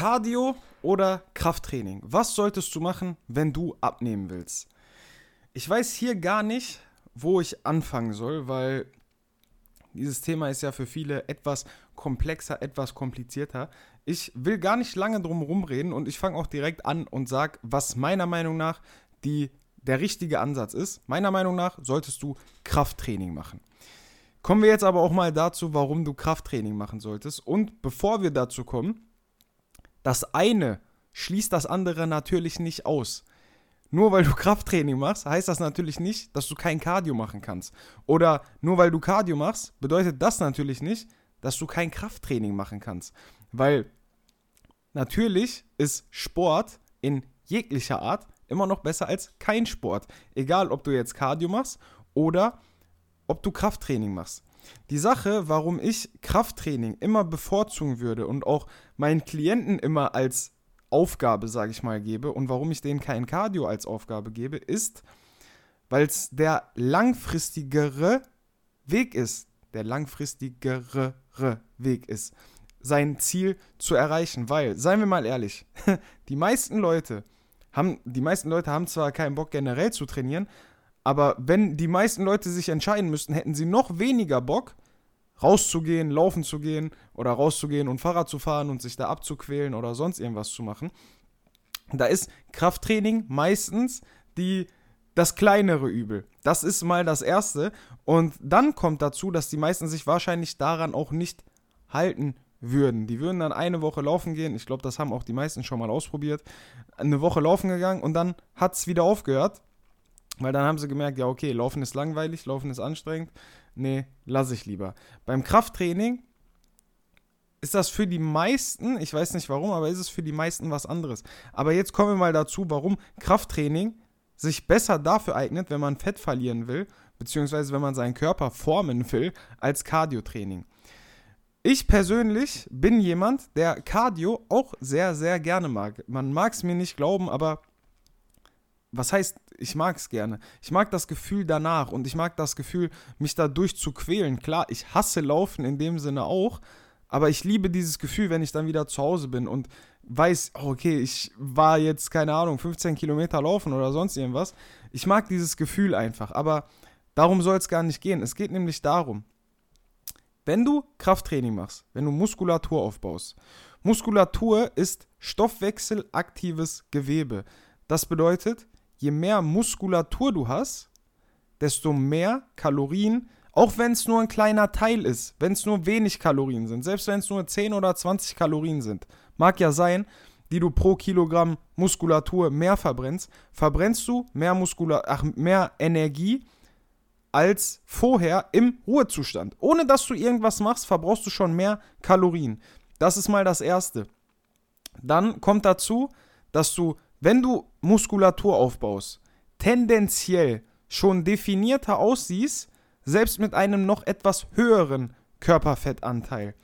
Cardio oder Krafttraining? Was solltest du machen, wenn du abnehmen willst? Ich weiß hier gar nicht, wo ich anfangen soll, weil dieses Thema ist ja für viele etwas komplexer, etwas komplizierter. Ich will gar nicht lange drum rumreden und ich fange auch direkt an und sage, was meiner Meinung nach die, der richtige Ansatz ist. Meiner Meinung nach solltest du Krafttraining machen. Kommen wir jetzt aber auch mal dazu, warum du Krafttraining machen solltest. Und bevor wir dazu kommen, das eine schließt das andere natürlich nicht aus. Nur weil du Krafttraining machst, heißt das natürlich nicht, dass du kein Cardio machen kannst. Oder nur weil du Cardio machst, bedeutet das natürlich nicht, dass du kein Krafttraining machen kannst. Weil natürlich ist Sport in jeglicher Art immer noch besser als kein Sport. Egal, ob du jetzt Cardio machst oder ob du Krafttraining machst. Die Sache, warum ich Krafttraining immer bevorzugen würde und auch meinen Klienten immer als Aufgabe, sage ich mal, gebe und warum ich denen kein Cardio als Aufgabe gebe, ist, weil es der langfristigere Weg ist. Der langfristigere Weg ist, sein Ziel zu erreichen. Weil, seien wir mal ehrlich, die meisten Leute haben, die meisten Leute haben zwar keinen Bock generell zu trainieren, aber wenn die meisten Leute sich entscheiden müssten, hätten sie noch weniger Bock, rauszugehen, laufen zu gehen oder rauszugehen und Fahrrad zu fahren und sich da abzuquälen oder sonst irgendwas zu machen. Da ist Krafttraining meistens die, das kleinere Übel. Das ist mal das Erste. Und dann kommt dazu, dass die meisten sich wahrscheinlich daran auch nicht halten würden. Die würden dann eine Woche laufen gehen. Ich glaube, das haben auch die meisten schon mal ausprobiert. Eine Woche laufen gegangen und dann hat es wieder aufgehört. Weil dann haben sie gemerkt, ja, okay, Laufen ist langweilig, Laufen ist anstrengend. Nee, lasse ich lieber. Beim Krafttraining ist das für die meisten, ich weiß nicht warum, aber ist es für die meisten was anderes. Aber jetzt kommen wir mal dazu, warum Krafttraining sich besser dafür eignet, wenn man Fett verlieren will, beziehungsweise wenn man seinen Körper formen will, als Cardiotraining. Ich persönlich bin jemand, der Cardio auch sehr, sehr gerne mag. Man mag es mir nicht glauben, aber was heißt, ich mag es gerne. Ich mag das Gefühl danach und ich mag das Gefühl, mich dadurch zu quälen. Klar, ich hasse Laufen in dem Sinne auch, aber ich liebe dieses Gefühl, wenn ich dann wieder zu Hause bin und weiß, oh, okay, ich war jetzt, keine Ahnung, 15 Kilometer laufen oder sonst irgendwas. Ich mag dieses Gefühl einfach, aber darum soll es gar nicht gehen. Es geht nämlich darum, wenn du Krafttraining machst, wenn du Muskulatur aufbaust, Muskulatur ist stoffwechselaktives Gewebe. Das bedeutet, je mehr Muskulatur du hast, desto mehr Kalorien, auch wenn es nur ein kleiner Teil ist, wenn es nur wenig Kalorien sind, selbst wenn es nur 10 oder 20 Kalorien sind, mag ja sein, die du pro Kilogramm Muskulatur mehr verbrennst, verbrennst du mehr Muskula ach, mehr Energie als vorher im Ruhezustand. Ohne dass du irgendwas machst, verbrauchst du schon mehr Kalorien. Das ist mal das erste. Dann kommt dazu, dass du wenn du Muskulatur aufbaust, tendenziell schon definierter aussiehst, selbst mit einem noch etwas höheren Körperfettanteil.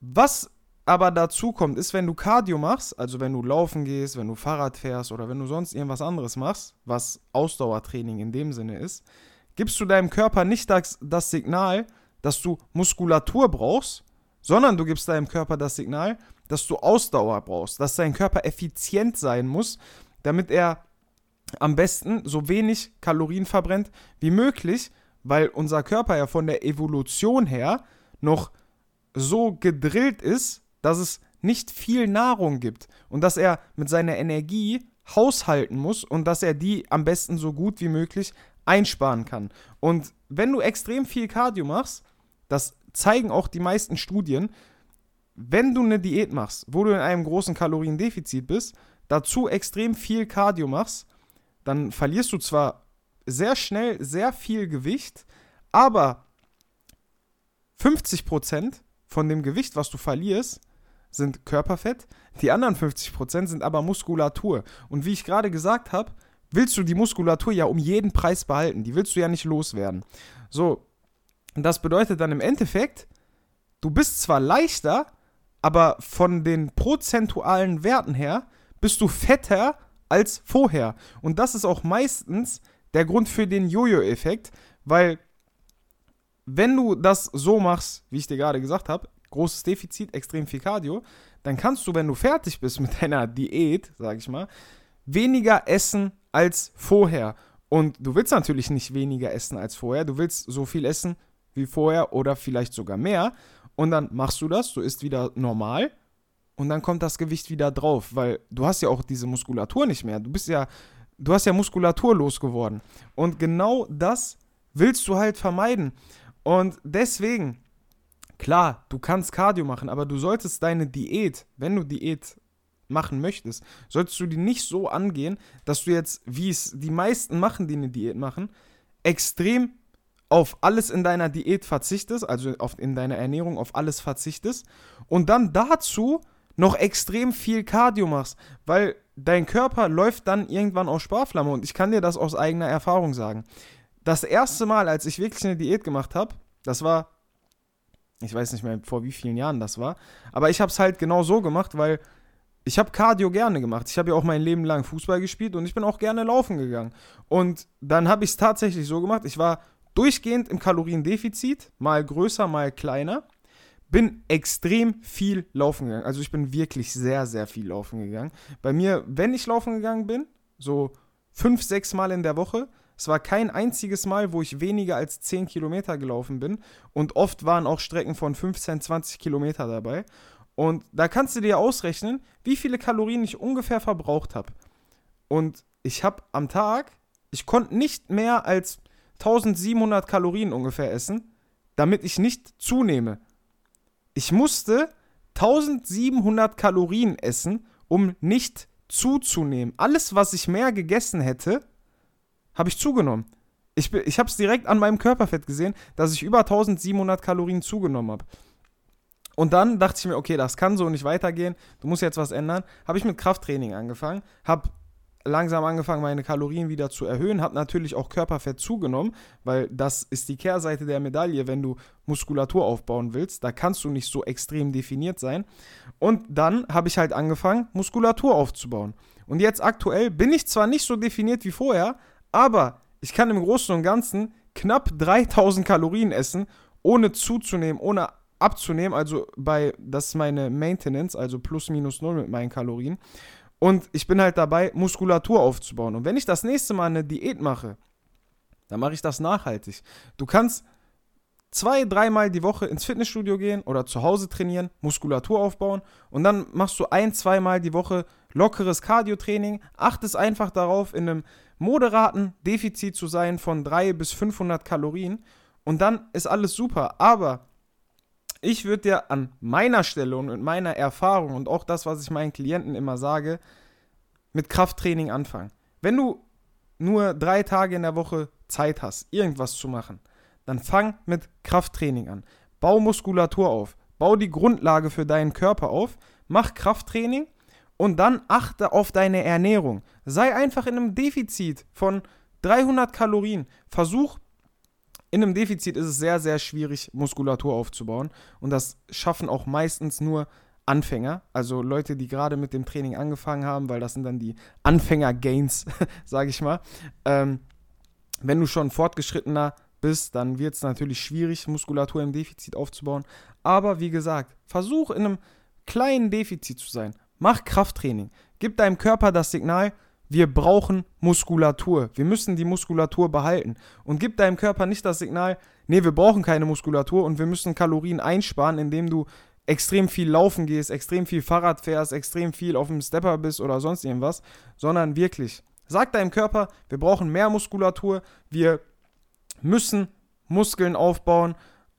Was aber dazu kommt, ist, wenn du Cardio machst, also wenn du laufen gehst, wenn du Fahrrad fährst oder wenn du sonst irgendwas anderes machst, was Ausdauertraining in dem Sinne ist, gibst du deinem Körper nicht das, das Signal, dass du Muskulatur brauchst, sondern du gibst deinem Körper das Signal, dass du Ausdauer brauchst, dass dein Körper effizient sein muss, damit er am besten so wenig Kalorien verbrennt wie möglich, weil unser Körper ja von der Evolution her noch so gedrillt ist, dass es nicht viel Nahrung gibt und dass er mit seiner Energie haushalten muss und dass er die am besten so gut wie möglich einsparen kann. Und wenn du extrem viel Cardio machst, das zeigen auch die meisten Studien, wenn du eine Diät machst, wo du in einem großen Kaloriendefizit bist, dazu extrem viel Cardio machst, dann verlierst du zwar sehr schnell sehr viel Gewicht, aber 50% von dem Gewicht, was du verlierst, sind Körperfett, die anderen 50% sind aber Muskulatur. Und wie ich gerade gesagt habe, willst du die Muskulatur ja um jeden Preis behalten, die willst du ja nicht loswerden. So, das bedeutet dann im Endeffekt, du bist zwar leichter, aber von den prozentualen Werten her bist du fetter als vorher. Und das ist auch meistens der Grund für den Jojo-Effekt, weil wenn du das so machst, wie ich dir gerade gesagt habe, großes Defizit, extrem viel Cardio, dann kannst du, wenn du fertig bist mit deiner Diät, sag ich mal, weniger essen als vorher. Und du willst natürlich nicht weniger essen als vorher. Du willst so viel essen wie vorher oder vielleicht sogar mehr. Und dann machst du das, du isst wieder normal und dann kommt das Gewicht wieder drauf, weil du hast ja auch diese Muskulatur nicht mehr. Du bist ja, du hast ja Muskulatur losgeworden. Und genau das willst du halt vermeiden. Und deswegen, klar, du kannst Cardio machen, aber du solltest deine Diät, wenn du Diät machen möchtest, solltest du die nicht so angehen, dass du jetzt, wie es die meisten machen, die eine Diät machen, extrem auf alles in deiner Diät verzichtest, also auf, in deiner Ernährung auf alles verzichtest und dann dazu noch extrem viel Cardio machst, weil dein Körper läuft dann irgendwann auf Sparflamme und ich kann dir das aus eigener Erfahrung sagen. Das erste Mal, als ich wirklich eine Diät gemacht habe, das war, ich weiß nicht mehr vor wie vielen Jahren das war, aber ich habe es halt genau so gemacht, weil ich habe Cardio gerne gemacht. Ich habe ja auch mein Leben lang Fußball gespielt und ich bin auch gerne laufen gegangen. Und dann habe ich es tatsächlich so gemacht. Ich war durchgehend im Kaloriendefizit, mal größer, mal kleiner bin extrem viel laufen gegangen. Also ich bin wirklich sehr, sehr viel laufen gegangen. Bei mir, wenn ich laufen gegangen bin, so fünf, sechs Mal in der Woche, es war kein einziges Mal, wo ich weniger als 10 Kilometer gelaufen bin. Und oft waren auch Strecken von 15, 20 Kilometer dabei. Und da kannst du dir ausrechnen, wie viele Kalorien ich ungefähr verbraucht habe. Und ich habe am Tag, ich konnte nicht mehr als 1700 Kalorien ungefähr essen, damit ich nicht zunehme ich musste 1700 Kalorien essen, um nicht zuzunehmen. Alles, was ich mehr gegessen hätte, habe ich zugenommen. Ich, ich habe es direkt an meinem Körperfett gesehen, dass ich über 1700 Kalorien zugenommen habe. Und dann dachte ich mir, okay, das kann so nicht weitergehen, du musst jetzt was ändern. Habe ich mit Krafttraining angefangen, habe langsam angefangen, meine Kalorien wieder zu erhöhen, habe natürlich auch Körperfett zugenommen, weil das ist die Kehrseite der Medaille, wenn du Muskulatur aufbauen willst. Da kannst du nicht so extrem definiert sein. Und dann habe ich halt angefangen, Muskulatur aufzubauen. Und jetzt aktuell bin ich zwar nicht so definiert wie vorher, aber ich kann im Großen und Ganzen knapp 3000 Kalorien essen, ohne zuzunehmen, ohne abzunehmen. Also bei, das ist meine Maintenance, also plus minus null mit meinen Kalorien. Und ich bin halt dabei, Muskulatur aufzubauen. Und wenn ich das nächste Mal eine Diät mache, dann mache ich das nachhaltig. Du kannst zwei, dreimal die Woche ins Fitnessstudio gehen oder zu Hause trainieren, Muskulatur aufbauen und dann machst du ein, zweimal die Woche lockeres Cardio-Training. Achtest einfach darauf, in einem moderaten Defizit zu sein von 300 bis 500 Kalorien und dann ist alles super. Aber ich würde dir an meiner Stelle und mit meiner Erfahrung und auch das, was ich meinen Klienten immer sage, mit Krafttraining anfangen. Wenn du nur drei Tage in der Woche Zeit hast, irgendwas zu machen, dann fang mit Krafttraining an. Bau Muskulatur auf. Bau die Grundlage für deinen Körper auf. Mach Krafttraining und dann achte auf deine Ernährung. Sei einfach in einem Defizit von 300 Kalorien. Versuch in einem Defizit ist es sehr, sehr schwierig, Muskulatur aufzubauen. Und das schaffen auch meistens nur Anfänger, also Leute, die gerade mit dem Training angefangen haben, weil das sind dann die Anfänger-Gains, sage ich mal. Ähm, wenn du schon fortgeschrittener bist, dann wird es natürlich schwierig, Muskulatur im Defizit aufzubauen. Aber wie gesagt, versuch in einem kleinen Defizit zu sein. Mach Krafttraining. Gib deinem Körper das Signal, wir brauchen Muskulatur. Wir müssen die Muskulatur behalten. Und gib deinem Körper nicht das Signal, nee, wir brauchen keine Muskulatur und wir müssen Kalorien einsparen, indem du extrem viel laufen gehst, extrem viel Fahrrad fährst, extrem viel auf dem Stepper bist oder sonst irgendwas, sondern wirklich, sag deinem Körper, wir brauchen mehr Muskulatur, wir müssen Muskeln aufbauen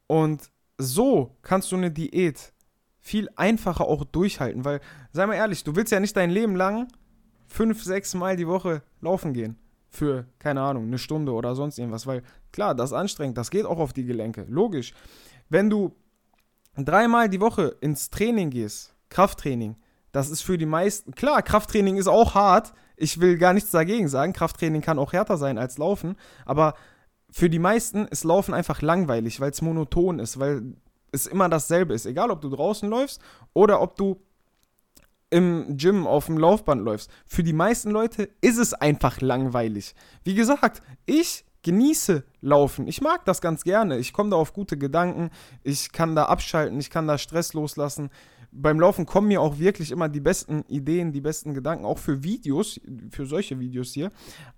und so kannst du eine Diät viel einfacher auch durchhalten, weil, sei mal ehrlich, du willst ja nicht dein Leben lang fünf, sechs Mal die Woche laufen gehen. Für, keine Ahnung, eine Stunde oder sonst irgendwas. Weil, klar, das ist anstrengend, das geht auch auf die Gelenke. Logisch. Wenn du dreimal die Woche ins Training gehst, Krafttraining, das ist für die meisten, klar, Krafttraining ist auch hart. Ich will gar nichts dagegen sagen. Krafttraining kann auch härter sein als Laufen. Aber für die meisten ist Laufen einfach langweilig, weil es monoton ist, weil es immer dasselbe ist. Egal, ob du draußen läufst oder ob du im Gym auf dem Laufband läufst. Für die meisten Leute ist es einfach langweilig. Wie gesagt, ich genieße Laufen. Ich mag das ganz gerne. Ich komme da auf gute Gedanken. Ich kann da abschalten. Ich kann da Stress loslassen. beim Laufen kommen mir auch wirklich immer die besten Ideen, die besten Gedanken, auch für Videos, für solche Videos hier.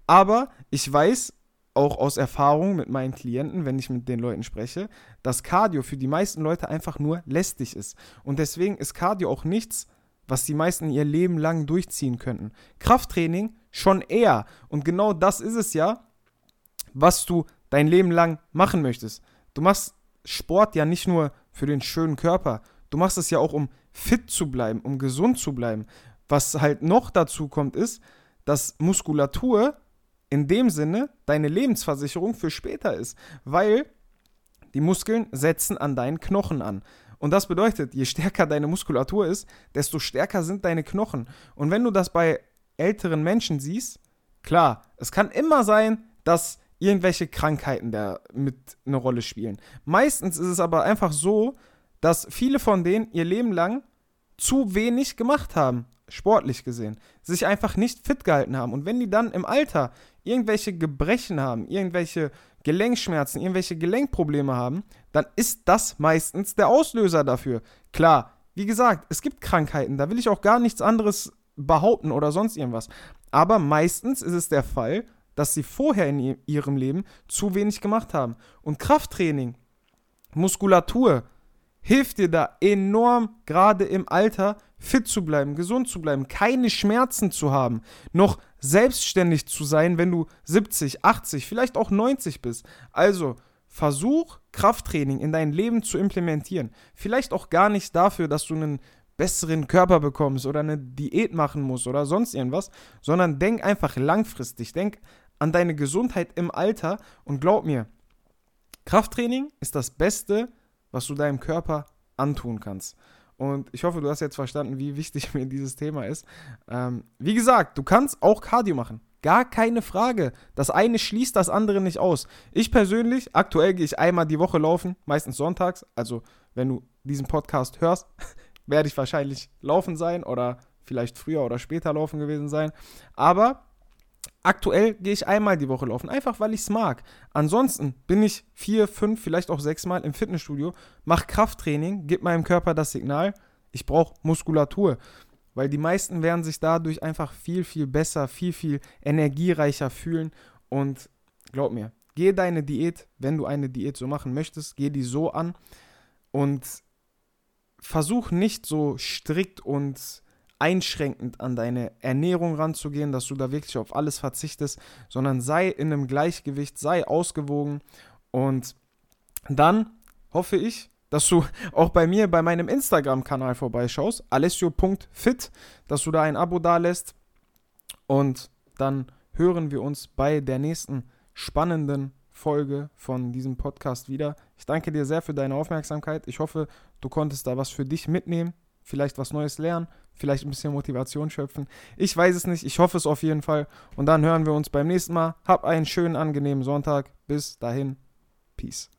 Aber ich weiß auch aus Erfahrung mit meinen Klienten, wenn ich mit den Leuten spreche, dass Cardio für die meisten Leute einfach nur lästig ist. Und deswegen ist Cardio auch nichts, was die meisten ihr Leben lang durchziehen könnten. Krafttraining schon eher. Und genau das ist es ja, was du dein Leben lang machen möchtest. Du machst Sport ja nicht nur für den schönen Körper. Du machst es ja auch, um fit zu bleiben, um gesund zu bleiben. Was halt noch dazu kommt, ist, dass Muskulatur in dem Sinne deine Lebensversicherung für später ist, weil die Muskeln setzen an deinen Knochen an. Und das bedeutet, je stärker deine Muskulatur ist, desto stärker sind deine Knochen. Und wenn du das bei älteren Menschen siehst, klar, es kann immer sein, dass irgendwelche Krankheiten da mit eine Rolle spielen. Meistens ist es aber einfach so, dass viele von denen ihr Leben lang zu wenig gemacht haben, sportlich gesehen, sich einfach nicht fit gehalten haben. Und wenn die dann im Alter irgendwelche Gebrechen haben, irgendwelche Gelenkschmerzen, irgendwelche Gelenkprobleme haben, dann ist das meistens der Auslöser dafür. Klar, wie gesagt, es gibt Krankheiten, da will ich auch gar nichts anderes behaupten oder sonst irgendwas. Aber meistens ist es der Fall, dass sie vorher in ihrem Leben zu wenig gemacht haben. Und Krafttraining, Muskulatur, hilft dir da enorm, gerade im Alter, fit zu bleiben, gesund zu bleiben, keine Schmerzen zu haben, noch selbstständig zu sein, wenn du 70, 80, vielleicht auch 90 bist. Also versuch Krafttraining in dein Leben zu implementieren. Vielleicht auch gar nicht dafür, dass du einen besseren Körper bekommst oder eine Diät machen musst oder sonst irgendwas, sondern denk einfach langfristig, denk an deine Gesundheit im Alter und glaub mir, Krafttraining ist das Beste, was du deinem Körper antun kannst. Und ich hoffe, du hast jetzt verstanden, wie wichtig mir dieses Thema ist. Ähm, wie gesagt, du kannst auch Cardio machen. Gar keine Frage. Das eine schließt das andere nicht aus. Ich persönlich, aktuell gehe ich einmal die Woche laufen, meistens sonntags. Also, wenn du diesen Podcast hörst, werde ich wahrscheinlich laufen sein oder vielleicht früher oder später laufen gewesen sein. Aber Aktuell gehe ich einmal die Woche laufen, einfach weil ich es mag. Ansonsten bin ich vier, fünf, vielleicht auch sechs Mal im Fitnessstudio, mache Krafttraining, gebe meinem Körper das Signal, ich brauche Muskulatur. Weil die meisten werden sich dadurch einfach viel, viel besser, viel, viel energiereicher fühlen. Und glaub mir, geh deine Diät, wenn du eine Diät so machen möchtest, geh die so an und versuch nicht so strikt und einschränkend an deine Ernährung ranzugehen, dass du da wirklich auf alles verzichtest, sondern sei in einem Gleichgewicht, sei ausgewogen und dann hoffe ich, dass du auch bei mir bei meinem Instagram-Kanal vorbeischaust, alessio.fit, dass du da ein Abo dalässt und dann hören wir uns bei der nächsten spannenden Folge von diesem Podcast wieder. Ich danke dir sehr für deine Aufmerksamkeit. Ich hoffe, du konntest da was für dich mitnehmen, vielleicht was Neues lernen, vielleicht ein bisschen Motivation schöpfen. Ich weiß es nicht, ich hoffe es auf jeden Fall. Und dann hören wir uns beim nächsten Mal. Hab einen schönen, angenehmen Sonntag. Bis dahin. Peace.